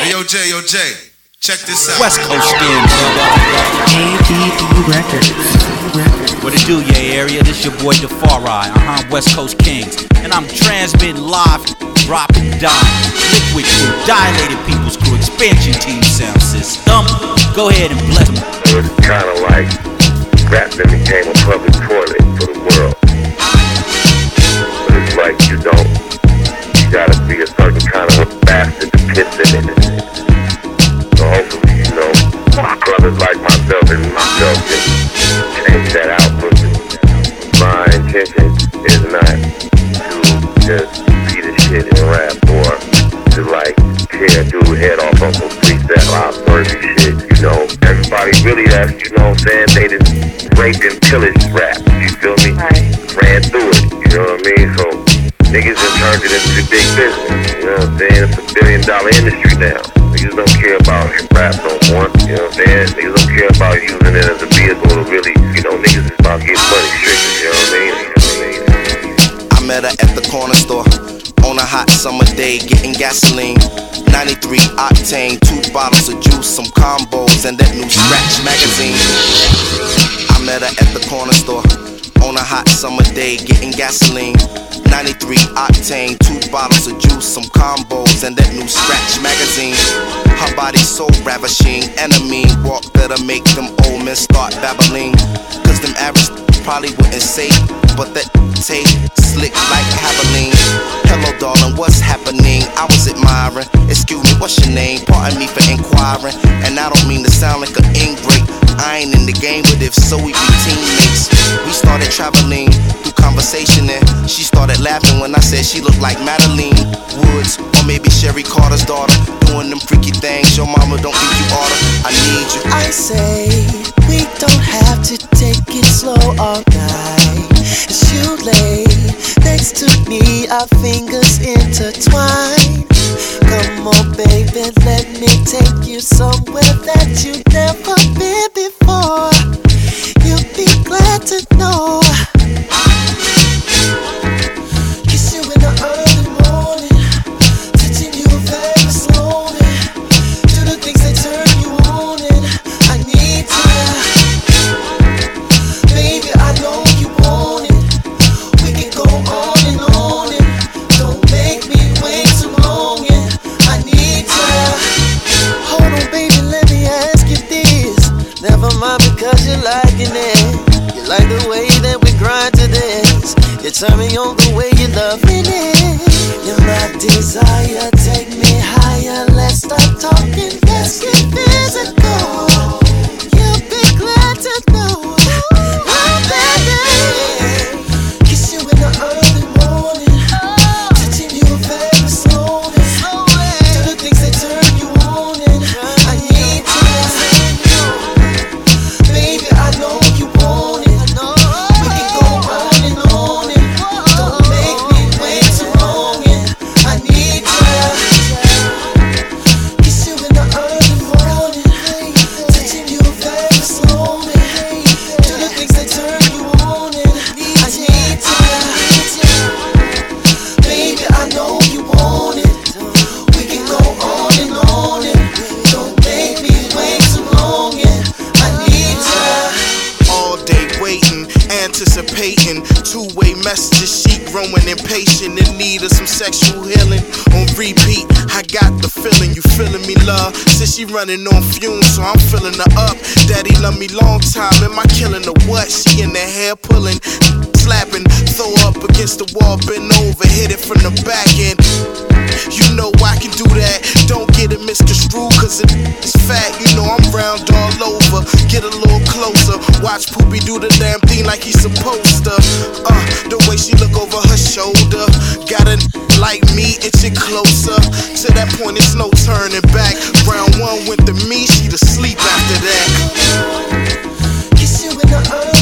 Hey, yo, Jay, yo, Jay. Check this out. West Coast skin, ABB Records. What it do, yeah, area? This your boy Defari, uh-huh, West Coast Kings. And I'm transmitting live, dropping dime. Likwit crew, Dilated Peoples crew, expansion team sound system. Go ahead and bless them. It was kind of like rap then became a public toilet for the world. But it's like you don't, you gotta be a certain kind of a bastard to piss in it. Dude head off on some freestyle out Fergie shit, you know. Everybody really that's, you know what I'm saying, they just raped and pillaged rap, you feel me? Ran through it, you know what I mean? So niggas have turned it into big business, you know what I'm saying? It's a billion dollar industry now. Niggas don't care about rap no more, you know what I'm saying? Niggas don't care about using it as a vehicle to really, you know, niggas is about getting money strictly, you know what I mean? You know what I mean? I met her at the corner store on a hot summer day, getting gasoline. 93 octane, two bottles of juice, some combos, and that new Scratch magazine. I met her at the corner store on a hot summer day, getting gasoline. 93 octane, two bottles of juice, some combos, and that new Scratch magazine. Her body so ravishing, enemy walk that'll make them old men start babbling. Cause them average probably wouldn't say, but that take slick like Haviline. Hello, darling, what's happening? I was admiring. Excuse me, what's your name? Pardon me for inquiring. And I don't mean to sound like an ingrate. I ain't in the game, but if so, we be teammates. We started traveling through conversation, and she started laughing when I said she looked like Madeline Woods, or maybe Sherry Carter's daughter. Doing them freaky things your mama don't think you oughta. I need you. I say we don't have to take it slow all night. You lay next to me, our fingers. Come on, baby, let me take you somewhere that you've never been before. You'll be glad to know. You turn me on the way you love me. You're my desire, take me higher. Let's stop talking, let's get physical. You'll be glad to know. Anticipating two-way messages. She growing impatient in need of some sexual healing. On repeat, I got the feeling you feeling me, love. Since she running on fumes, so I'm filling her up. Daddy love me long time. Am I killing her what? She in the hair pulling, slapping, throw up against the wall, bend over, hit it from the back end. You know I can do that. Don't get it misconstrued, cause it's fat. You know I'm round all over. Get a little closer. Watch Poopy do the damn thing like he's supposed to. Uh, the way she look over her shoulder. Got a like me itching closer. To that point, it's no turning back. Round one went to me, she to sleep after that. Kiss you in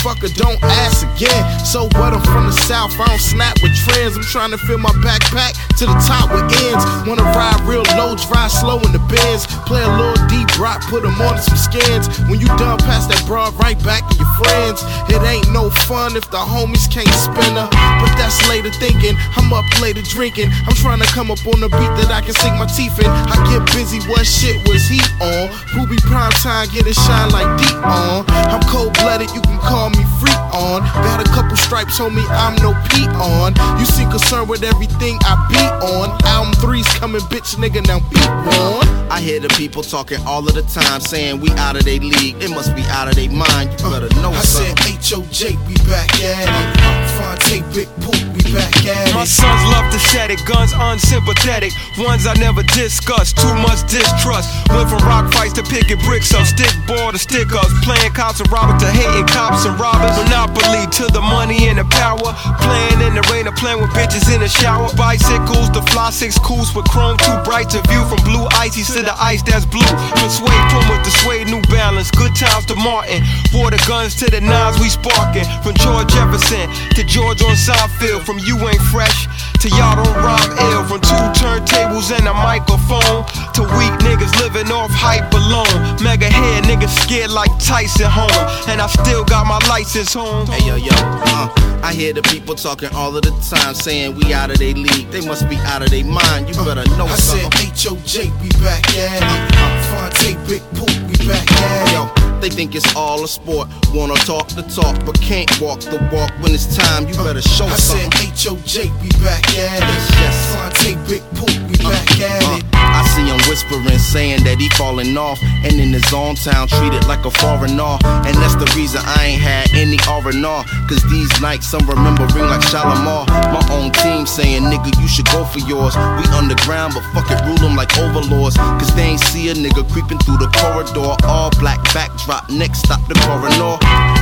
motherfucker, don't ask again. So what? I'm from the south, I don't snap with trends. I'm trying to fill my backpack to the top with ends. Wanna ride real low, drive slow in the bins. Play a little deep rock, put them on some skins. When you done, pass that broad right back to your friends. It ain't no fun if the homies can't spin her. But that's later thinking. I'm up later drinking. I'm trying to come up on a beat that I can sink my teeth in. I get busy, what shit was he on? Ruby prime time, get it shine like deep on. I'm cold blooded, you can call me freak on. Got a couple stripes, homie, I'm no Pete on. You seem concerned with everything I beat on. Album three's coming, bitch, nigga, now beat on. I hear the people talking all of the time, saying we out of their league. It must be out of their mind. You better know I said something. H.O.J. we back at it. Phonte Big Pooh, back at My sons love to shed it, guns unsympathetic. Ones I never discuss, too much distrust. Went from rock fights to picking bricks up, stick ball to stick ups. Playing cops and robbers to hating cops and robbers. Monopoly to the money and the power. Playing in the rain or playing with bitches in the shower. Bicycles to fly six cools with chrome too bright to view from blue icy to the ice that's blue. From suede Pumas to suede New Balance. Good times to Martin. Water guns to the nines we sparking. From George Jefferson to George on Seinfeld. From you ain't fresh to y'all don't rhyme ill. From two turntables and a microphone to weak niggas living off hype alone. Mega head niggas scared like Tyson Homer. And I still got my license home. Hey yo yo, uh, I hear the people talking all of the time, saying we out of their league. They must be out of their mind. You better know uh, I said something. H.O.J. we back at it. Uh, uh. Phonte Big Pooh, we back they think it's all a sport. Wanna talk the talk, but can't walk the walk. When it's time, you better show I said something. H.O.J. we back at it. Yes. Phonte Big Pooh, we back at Uh, it. I see him whispering, saying that he falling off, and in his own town treated like a foreigner. And that's the reason I ain't had any R&R. Cause these nights I'm remembering like Shalimar. My own team saying, nigga, you should go for yours. We underground, but fuck it, rule them like overlords. Cause they ain't see a nigga creeping through the corridor. All black backdrop, next stop the coroner.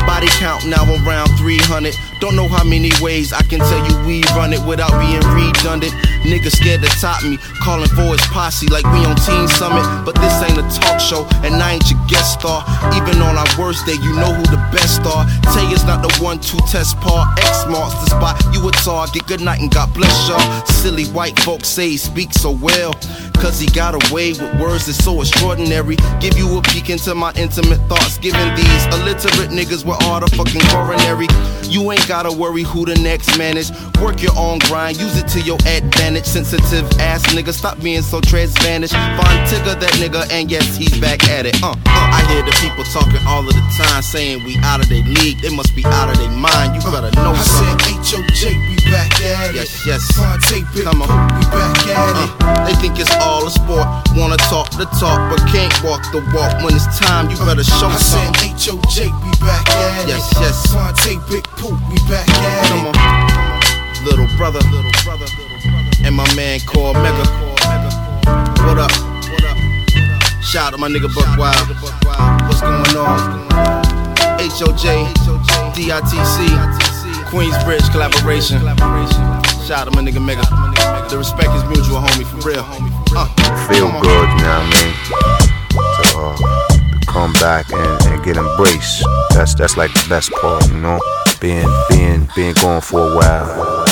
Body count now around 300. Don't know how many ways I can tell you we run it without being redundant. Nigga scared to top me, calling for his posse like we on Teen Summit. But this ain't a talk show, and I ain't your guest star. Even on our worst day, you know who the best are. Tay is not the one to test par. X marks the spot. You a target. Good night and God bless y'all. Silly white folks say he speaks so well. Cause he got away with words that's so extraordinary. Give you a peek into my intimate thoughts. Giving these illiterate niggas with all the fucking coronary. You ain't gotta worry who the next man is. Work your own grind, use it to your advantage. Sensitive ass nigga, stop being so transvanish. Find Tigger that nigga, and yes, he's back at it. Uh, uh, I hear the people talking all of the time, saying we out of their league. They must be out of their mind. You better know I said something. H.O.J. we back at it. Yes, yes. Phonte Big Come on. we back at it. Uh, they think it's all a sport. Wanna talk the talk, but can't walk the walk. When it's time, you better show I said something. H.O.J. we back at it. Yes, yes. Phonte Big Pooh, we back at Come it. on, little brother, little brother, and my man Cormega. What up? What up? Shout out to my nigga Buck Wild. What's going on? HOJ, DITC, Queensbridge collaboration. Shout out to my nigga Mega. The respect is mutual, homie, for real. Uh, feel come on. good, you know what I mean? Uh, to come back and, and get embraced. That's that's like the best part, you know? Being being being gone for a while.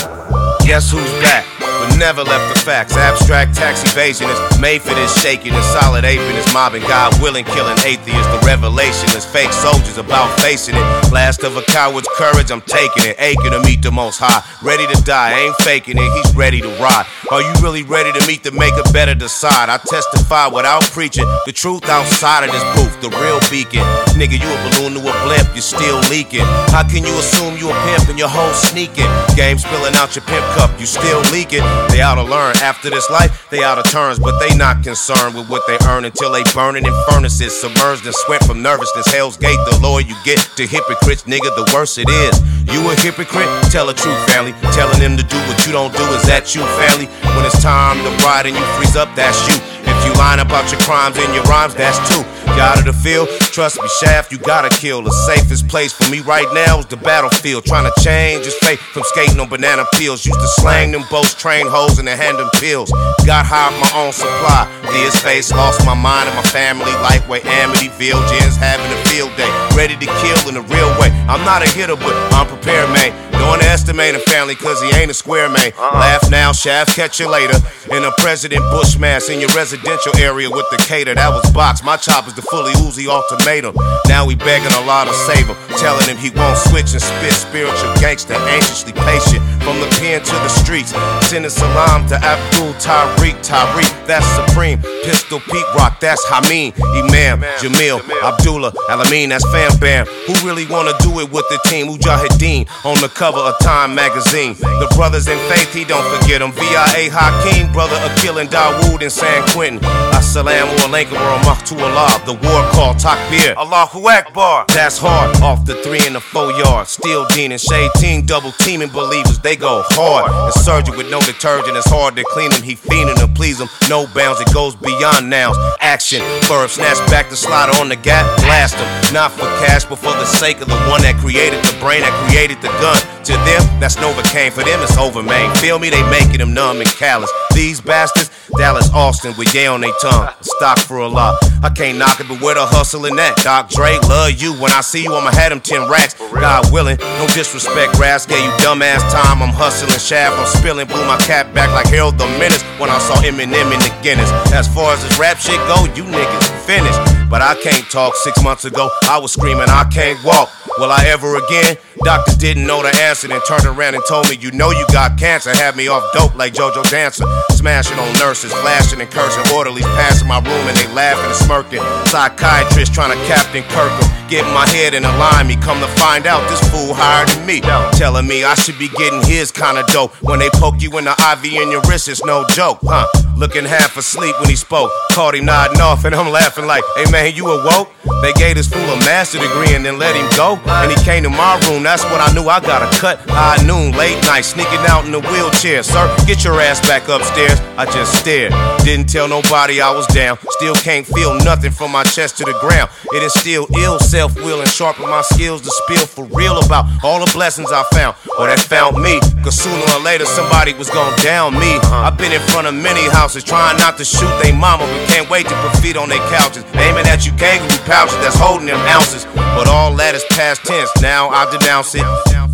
Guess who's back? Never left the facts. Abstract tax evasion is made for this shaking and solid aping is mobbing. God willing, killing atheists. The revelation is fake soldiers about facing it. Last of a coward's courage, I'm taking it. Aching to meet the most high. Ready to die, ain't faking it. He's ready to ride. Are you really ready to meet the maker? Better decide. I testify without preaching. The truth outside of this booth, the real beacon. Nigga, you a balloon to a blimp, you're still leaking. How can you assume you a pimp and your whole sneaking? Game spilling out your pimp cup, you still leaking. They oughta learn. After this life, they oughta turns, but they not concerned with what they earn until they burning in furnaces, submerged in sweat from nervousness. Hell's gate, the lower you get to hypocrites, nigga, the worse it is. You a hypocrite? Tell the truth, family. Telling them to do what you don't do is that you, family. When it's time to ride and you freeze up, that's you. If you line about your crimes and your rhymes, that's two. You out of the field? Trust me, Shaft, you gotta kill. The safest place for me right now is the battlefield. Trying to change his fate from skating on banana peels. Used to slang them boats, train hoes, and then hand them pills. Got high off my own supply. Dear's face, lost my mind and my family. Life where Amityville, Jen's having a field day. Ready to kill in a real way. I'm not a hitter, but I'm prepared, man. Don't underestimate a family, cause he ain't a square man. Uh-uh. Laugh now, Shaft, catch you later. In a President Bush mask in your residential area with the cater, that was box. My chop is the fully Uzi ultimatum. Now we begging a lot to save him, telling him he won't switch and spit spiritual gangster, anxiously patient. From the pen to the streets, sending salam to Abdul Tariq, Tariq, that's supreme. Pistol Pete Rock, that's Hameen, Imam, Jamil, Abdullah, Alameen, that's Fam Bam. Who really wanna do it with the team? Mujahideen on the cover of Time magazine. The brothers in faith, he don't forget them. VIA Hakeem, brother of killing Dawood in San Quentin. Assalamu alaikum wa rahmatullah. The war call, Takbir. Allahu Akbar. That's hard. Off the three and the four yard. Steel Dean and Shade Team, double teaming believers. They go hard. Surgeon with no detergent. It's hard to clean him. He fiending to please him. No bounds. It goes beyond nouns. Action. Verb. Snatch back the slider on the gap. Blast him. Not for cash, but for the sake of the one that created the brain, that created the gun. To them, that's Novocaine. For them, it's over, man. Feel me? They making them numb and callous. These bastards, Dallas Austin with yay on they tongue. Stock for a lot. I can't knock it, but where the hustling at? Doc Dre, love you. When I see you, I'ma have them 10 racks. God willing, no disrespect, Ras. Gave you dumbass time. I'm hustling shaft, I'm spilling. Blew my cap back like Harold the Menace when I saw Eminem in the Guinness. As far as this rap shit go, you niggas finished. But I can't talk. Six months ago, I was screaming, I can't walk. Will I ever again? Doctors didn't know the answer, then turned around and told me, You know you got cancer. Had me off dope like JoJo Dancer. Smashing on nurses, flashing and cursing. Orderlies passing my room and they laughing and smirking. Psychiatrist trying to Captain Kirk Getting my head in a line, me come to find out this fool higher than me. Telling me I should be getting his kind of dope. When they poke you in the IV in your wrist, it's no joke, huh? Looking half asleep when he spoke. Caught him nodding off, and I'm laughing like, hey man, you awoke? They gave this fool a master degree and then let him go. And he came to my room, that's when I knew I got a cut. High noon, late night, sneaking out in the wheelchair. Sir, get your ass back upstairs. I just stared. Didn't tell nobody I was down. Still can't feel nothing from my chest to the ground. It is still ill self will and sharpen my skills to spill for real about all the blessings I found. Or that found me. Cause sooner or later somebody was gonna down me. Uh-huh. I've been in front of many houses trying not to shoot they mama, but can't wait to put feet on their couches. Aiming at you kangaroo pouches that's holding them ounces. But all that is past tense. Now I denounce it.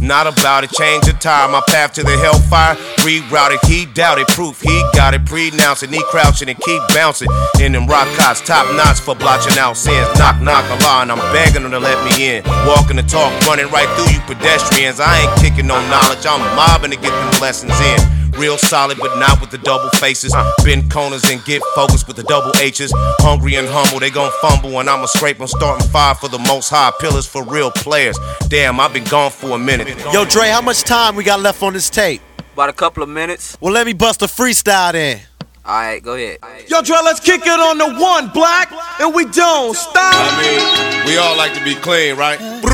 Not about it, change the tire. My path to the hellfire, rerouted. He doubted proof, he got it pre-announced. He crouching and keep bouncing. In them rock cots, top knots for blotching out sins. Knock, knock, Allah, and I'm begging them to let me in. Walking the talk, running right through you pedestrians. I ain't kicking no knowledge, I'm mobbing to get them lessons in. Real solid, but not with the double faces. Bend corners and get focused with the double H's. Hungry and humble, they gon' fumble, and I'ma scrape them starting five for the most high pillars for real players. Damn, I've been gone for a minute. Yo, Dre, how much time we got left on this tape? About a couple of minutes. Well, let me bust a freestyle then. Alright, go ahead. Yo, Dre, let's kick it on the one, black, and we don't stop. I mean, we all like to be clean, right?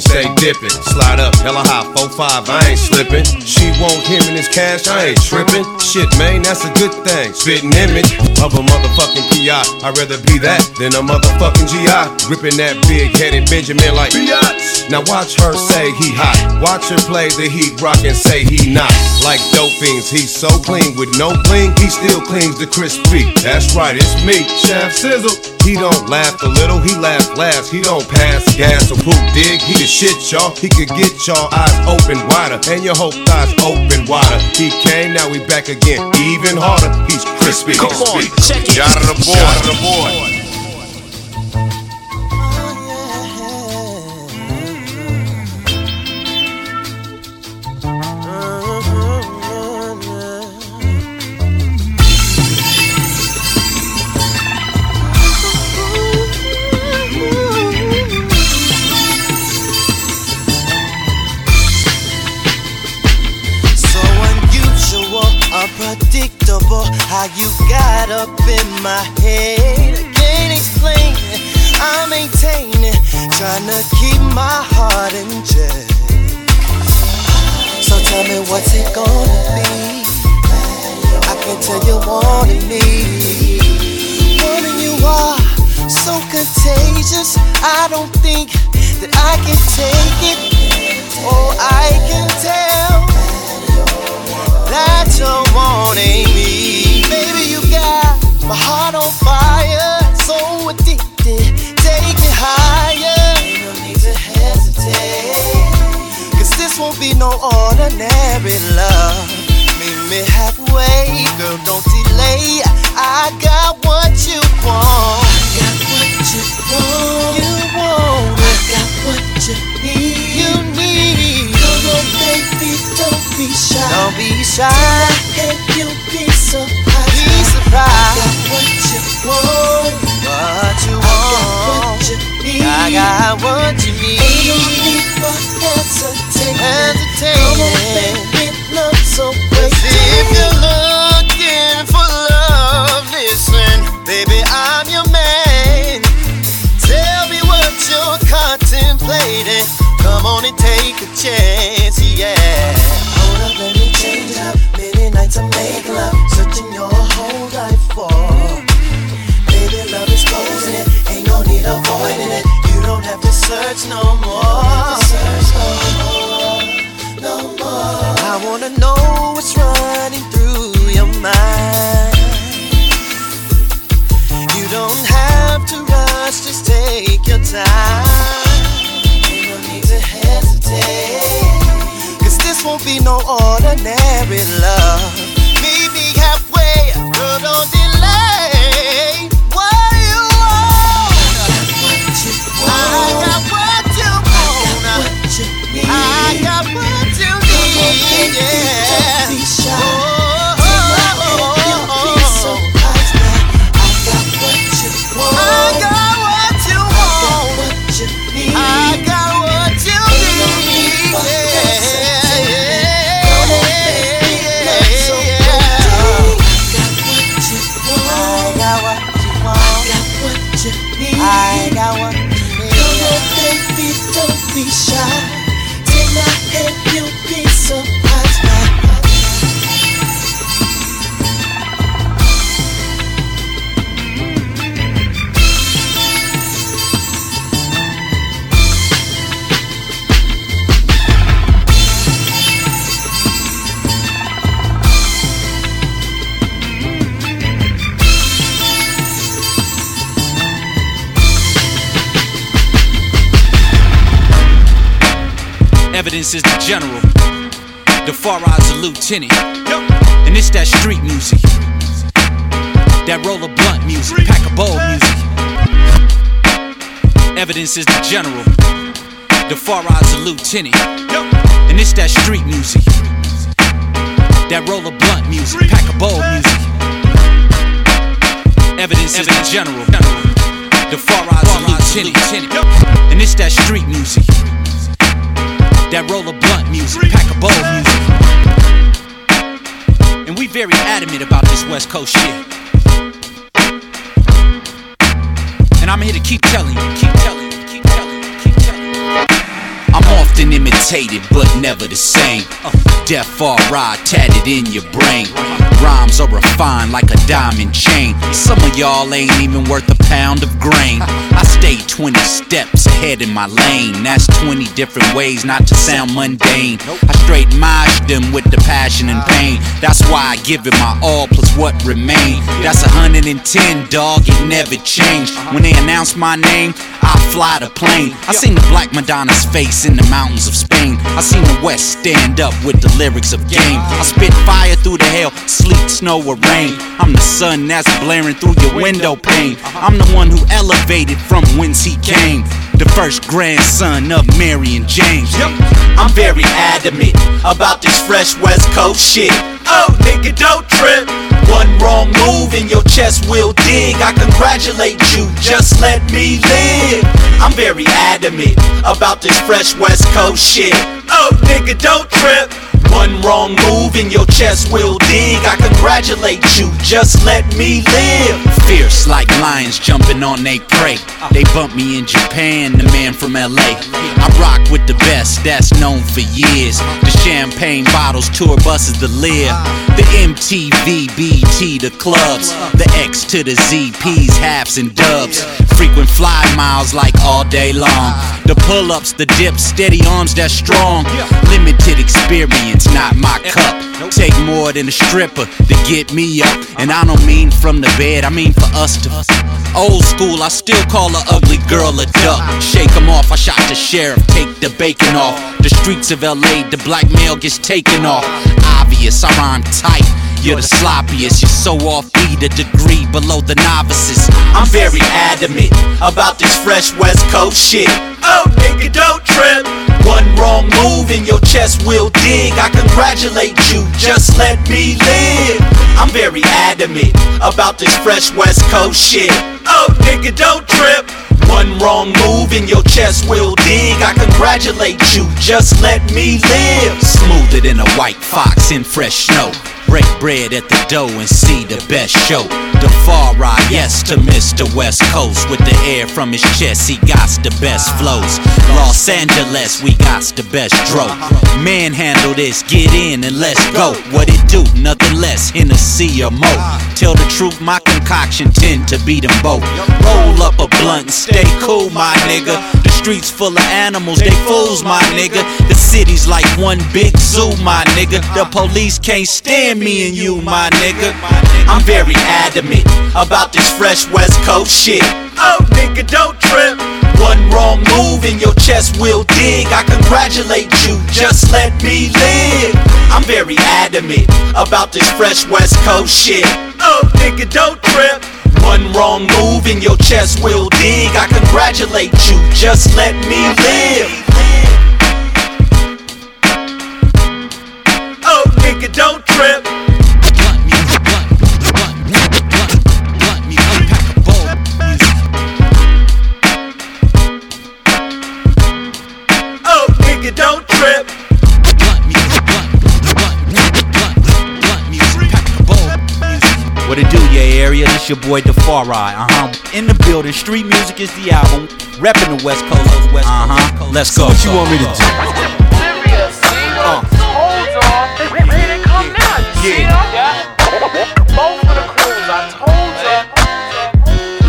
Transmission, stay dipping. Slide up, hella high, 4-5, I ain't slipping. She want him in his cash, I ain't tripping. Shit, man, that's a good thing. Spitting image of a motherfucking PI. I'd rather be that than a motherfucking GI. Gripping that big headed Benjamin like. Now watch her say he hot. Watch her play the heat rock and say he not. Like dope fiends, he's so clean with no bling, he still cleans the crispy. That's right, it's me, Chef Sizzle. He don't laugh a little, he laugh last. He don't pass gas or poop dig. He the shit, y'all. He could get y'all eyes open wider and your whole thighs open wider. He came, now we back again, even harder. He's crispy. Come on, check it. Shout out the boy. Shout out the boy. Unpredictable. How you got up in my head. I can't explain it. I maintain it. Trying to keep my heart in check. So tell me what's it gonna be? I can tell you wanting me. Wanting you are so contagious. I don't think that I can take it. Oh, I can tell that you're wanting on fire, so addicted. Take me higher. Ain't no need to hesitate. Cause this won't be no ordinary love. Meet me halfway, girl, don't delay. I got what you want. I got what you want. You want. I got what you need. You need. Come on, baby, don't be shy. Don't be shy. And you'll be surprised. Search no more. No more. I wanna know what's running through your mind. You don't have to rush, just take your time. No need to hesitate. Cause this won't be no ordinary love. Evidence is the general. Defari's a lieutenant. And it's that street music. That roll of blunt music, pack a bowl music. Evidence is the general. Defari's a lieutenant. And it's that street music. That roll of blunt music, pack a bowl music. Evidence is the general. The far eyes a lieutenant. And it's that street music. That roll of blunt music, pack a bowl music. And we very adamant about this West Coast shit. And I'm here to keep telling you, keep telling you, keep telling you, keep telling you. I'm Often imitated, but never the same. Uh, Deaf far ride tatted in your brain. Rhymes are refined like a diamond chain. Some of y'all ain't even worth a pound of grain. I stay 20 steps ahead in my lane. That's 20 different ways not to sound mundane. I straight mash them with the passion and pain. That's why I give it my all plus what remain. That's 110, dog, it never changed. When they announce my name, I fly the plane. I seen the Black Madonna's face in the mountains of Spain. I seen the West stand up with the lyrics of game. I spit fire through the hail, sleet, snow, or rain. I'm the sun that's blaring through your window pane. I'm the one who elevated from whence he came. The first grandson of Mary and James. I'm very adamant about this fresh West Coast shit. Oh, nigga, don't trip. One wrong move and your chest will dig. I congratulate you, just let me live. I'm very adamant about this fresh West Coast shit. Oh, nigga, don't trip. One wrong move and your chest will dig. I congratulate you, just let me live. Fierce like lions jumping on they prey. They bump me in Japan, the man from LA. I rock with the best, that's known for years. The champagne bottles, tour buses, the live. The MTV, BT, the clubs. The X to the Z, P's, halves, and dubs. Frequent fly miles like all day long. The pull ups, the dips, steady arms that's strong. Limited experience, not my cup. Take more than a stripper to get me up. And I don't mean from the bed, I mean for us to. Old school, I still call a ugly girl a duck. Shake 'em off, I shot the sheriff, take the bacon off. The streets of LA, the black male gets taken off. Obvious, I rhyme tight. You're the sloppiest, you're so offbeat, a degree below the novices. I'm very adamant about this fresh West Coast shit. Oh, nigga, don't trip. One wrong move and your chest will dig. I congratulate you, just let me live. I'm very adamant about this fresh West Coast shit. Oh, nigga, don't trip. One wrong move and your chest will dig. I congratulate you, just let me live. Smoother than a white fox in fresh snow. Break bread at the dough and see the best show. The far ride, yes, to Mr. West Coast. With the air from his chest, he got the best flows. Los Angeles, we got the best dro. Manhandle this, get in and let's go. What it do? Nothing less, Hennessy or mo. Tell the truth, my concoction tend to beat them both. Roll up a blunt and stay cool, my nigga. Streets full of animals, they fools, my nigga. The city's like one big zoo, my nigga. The police can't stand me and you, my nigga. I'm very adamant about this fresh West Coast shit. Oh, nigga, don't trip. One wrong move and your chest will dig. I congratulate you, just let me live. I'm very adamant about this fresh West Coast shit. Oh, nigga, don't trip. One wrong move and your chest will dig. I congratulate you, just let me live. Oh, nigga, don't trip. Area? This your boy Defari. Uh huh. In the building, street music is the album. Repping the West Coast. Uh huh. Let's go. What you want me to do? Uh. Hold on. Here they come now. You see 'em? Both of the crews, I told ya.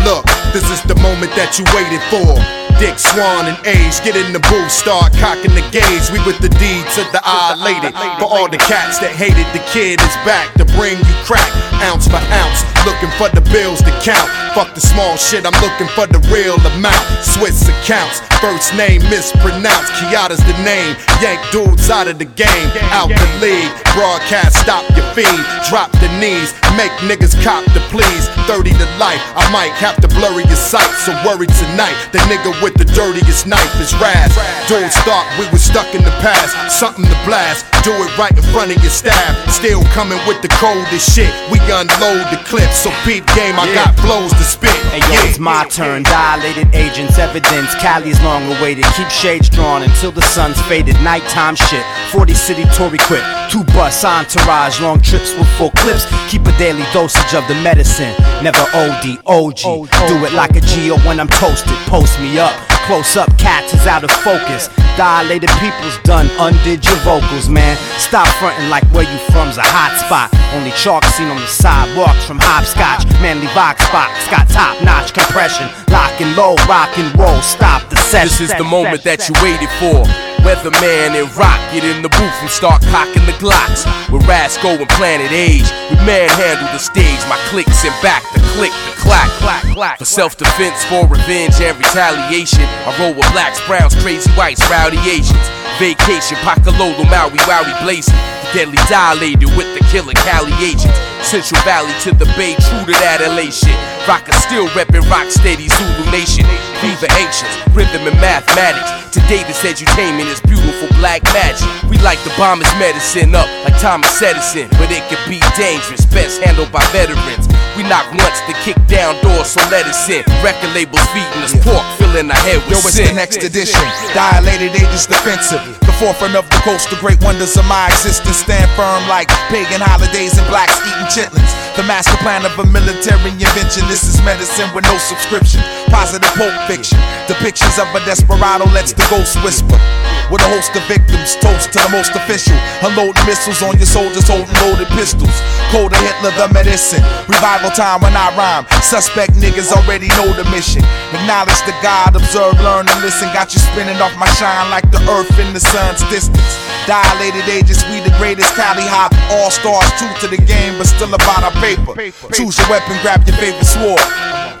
Look, this is the moment that you waited for. Dick Swan and Age get in the booth, start cocking the gauge. We with the D to the I lady. For all the cats that hated the kid is back to bring you crack, ounce for ounce. Looking for the bills to count. Fuck the small shit, I'm looking for the real amount. Swiss accounts, first name mispronounced. Kiata's the name. Yank dudes out of the game, out the league. Broadcast, stop your feed, drop the knees, make niggas cop the please. 30 to life, I might have to blurry your sight. So worry tonight, the nigga with the dirtiest knife is Raz. Dudes thought we was stuck in the past, something to blast. Do it right in front of your staff. Still coming with the coldest shit. We unload the clip, so peep game, I got flows to spit. Hey yo, it's my turn. Dilated agents, evidence. Cali's long awaited. Keep shades drawn until the sun's faded. Nighttime shit. 40 city tour equipped. Two bus entourage. Long trips with full clips. Keep a daily dosage of the medicine. Never OD, OG. Do it like a Geo when I'm toasted. Post me up. Close up cats is out of focus. Dilated people's done undid your vocals, man. Stop fronting like where you from's a hot spot. Only chalk seen on the sidewalks from hopscotch. Manly Vox box got top notch compression. Lock and low, rock and roll. Stop the session. This is the moment that you waited for. Weatherman and Rock get in the booth and start cocking the Glocks. With Rasco and Planet Asia, we manhandle the stage. My clicks and back the click, the clack, clack, clack. For self defense, for revenge and retaliation. I roll with blacks, browns, crazy whites, rowdy Asians. Vacation, Pacalolo, Maui, Wowie, blazing. Deadly dilated with the killer Cali agents. Central Valley to the Bay, true to that LA shit. Rocker still reppin' rock steady Zulu Nation. Viva ancients, rhythm and mathematics. Today this edutainment is beautiful black magic. We like the bomb is medicine up like Thomas Edison, but it could be dangerous. Best handled by veterans. We knock once to kick down doors, so let us in. Record labels feeding us pork, filling our head with Yo, it's sin. the next edition. Dilated ages defensive. The forefront of the coast, the great wonders of my existence. Stand firm like pagan holidays and blacks eating chitlins. The master plan of a military invention. This is medicine with no subscription. Positive pulp fiction. Depictions of a desperado lets the ghost whisper. With a host of victims, toast to the most official. Unloading missiles on your soldiers holding loaded pistols. Cold to Hitler, the medicine. Revival time when I rhyme. Suspect niggas already know the mission. Acknowledge the God, observe, learn, and listen. Got you spinning off my shine like the earth in the sun's distance. Dilated ages, we the greatest Cali hop. All stars, true to the game, but still about our paper. Choose your weapon, grab your favorite sword.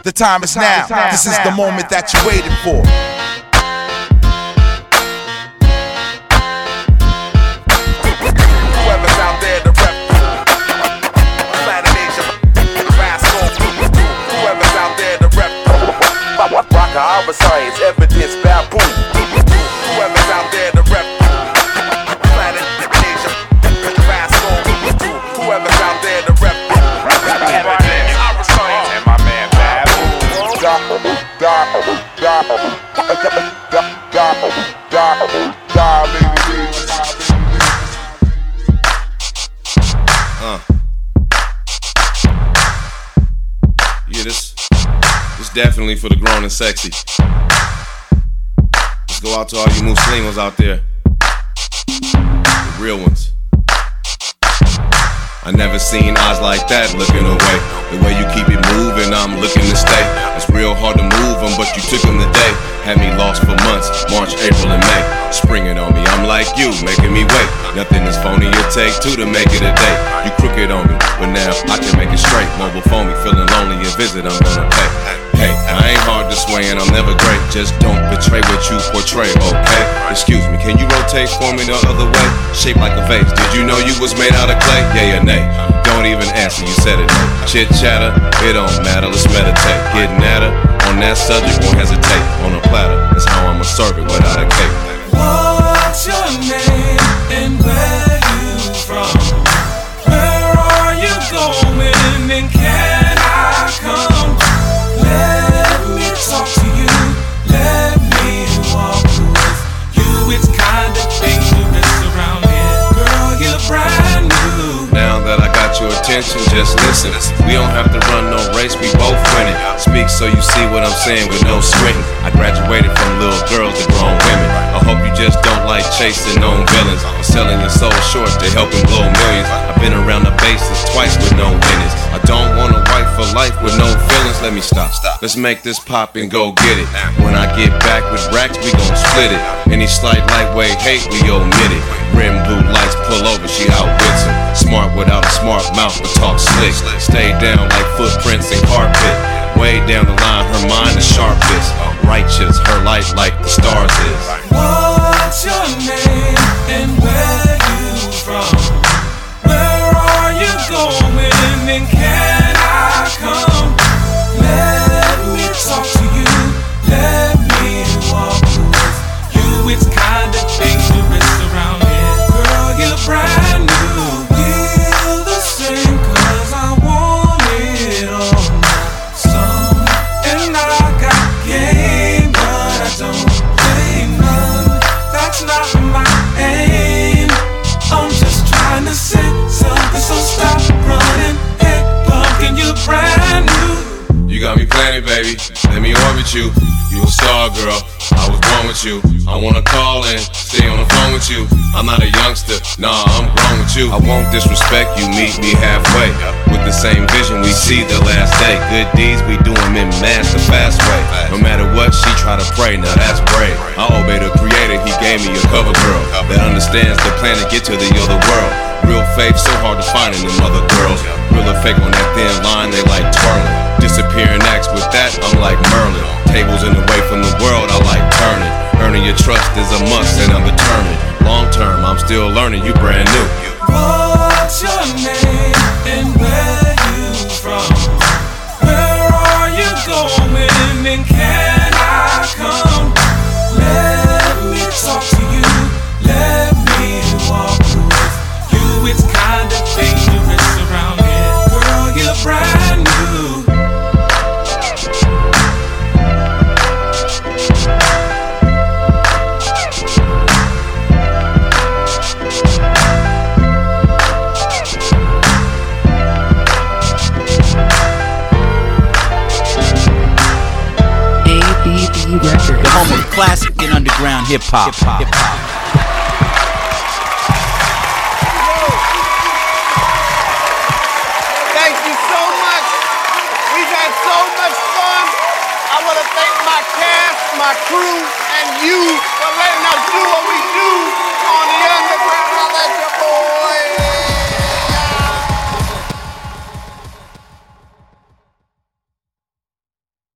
The time is now. This is the moment that you waited for. Sexy. Let's go out to all you Muslims out there. The real ones. I never seen eyes like that looking away. The way you keep it moving, I'm looking to stay. It's real hard to move them, but you took them today. Had me lost for months, March, April, and May. Springing on me, I'm like you, making me wait. Nothing is phony, it take two to make it a day. You crooked on me, but now I can make it straight. Mobile phone me, feeling lonely, a visit I'm gonna pay. Hey, I ain't hard to sway and I'm never great. Just don't betray what you portray, okay? Excuse me, can you rotate for me the other way? Shaped like a vase. Did you know you was made out of clay? Yeah or nay? Don't even answer, you said it. Chit chatter, it don't matter. Let's meditate. Getting at her on that subject, won't hesitate. On a platter, that's how I'ma serve it without a cake. What's your name attention, just listen. We don't have to run no race, we both win it. Speak so you see what I'm saying with no squinting. I graduated from little girls to grown women. I hope you just don't like chasing known villains or selling your soul short to help him blow millions. I've been around the bases twice with no winners. I don't want for life with no feelings. Let me stop. Let's make this pop and go get it. When I get back with racks, we gon' split it. Any slight lightweight hate, we omit it. Rim blue lights pull over, she outwits him. Smart without a smart mouth, but talk slick. Stay down like footprints and carpet. Way down the line, her mind is sharpest. Righteous, her light like the stars is. What's your name and where you from? Where are you going and can Let me orbit you. You a star, girl. I was born with you. I wanna call in, stay on the phone with you. I'm not a youngster, nah, I'm grown with you. I won't disrespect you, meet me halfway. With the same vision we see the last day. Good deeds, we do 'em in mass, the fast way. No matter what, she try to pray, now that's brave. I obey the creator, he gave me a cover girl that understands the plan to get to the other world. Real faith, so hard to find in them other girls. Real or fake on that thin line, they like twirling. Disappearing acts with that, I'm like Merlin. Tables in the way from the world, I like turning. Earning your trust is a must, and I'm determined. Long term, I'm still learning, you brand new. What's your name hip hop. Hip hop. Thank you so much. We've had so much fun. I want to thank my cast, my crew, and you for letting us do what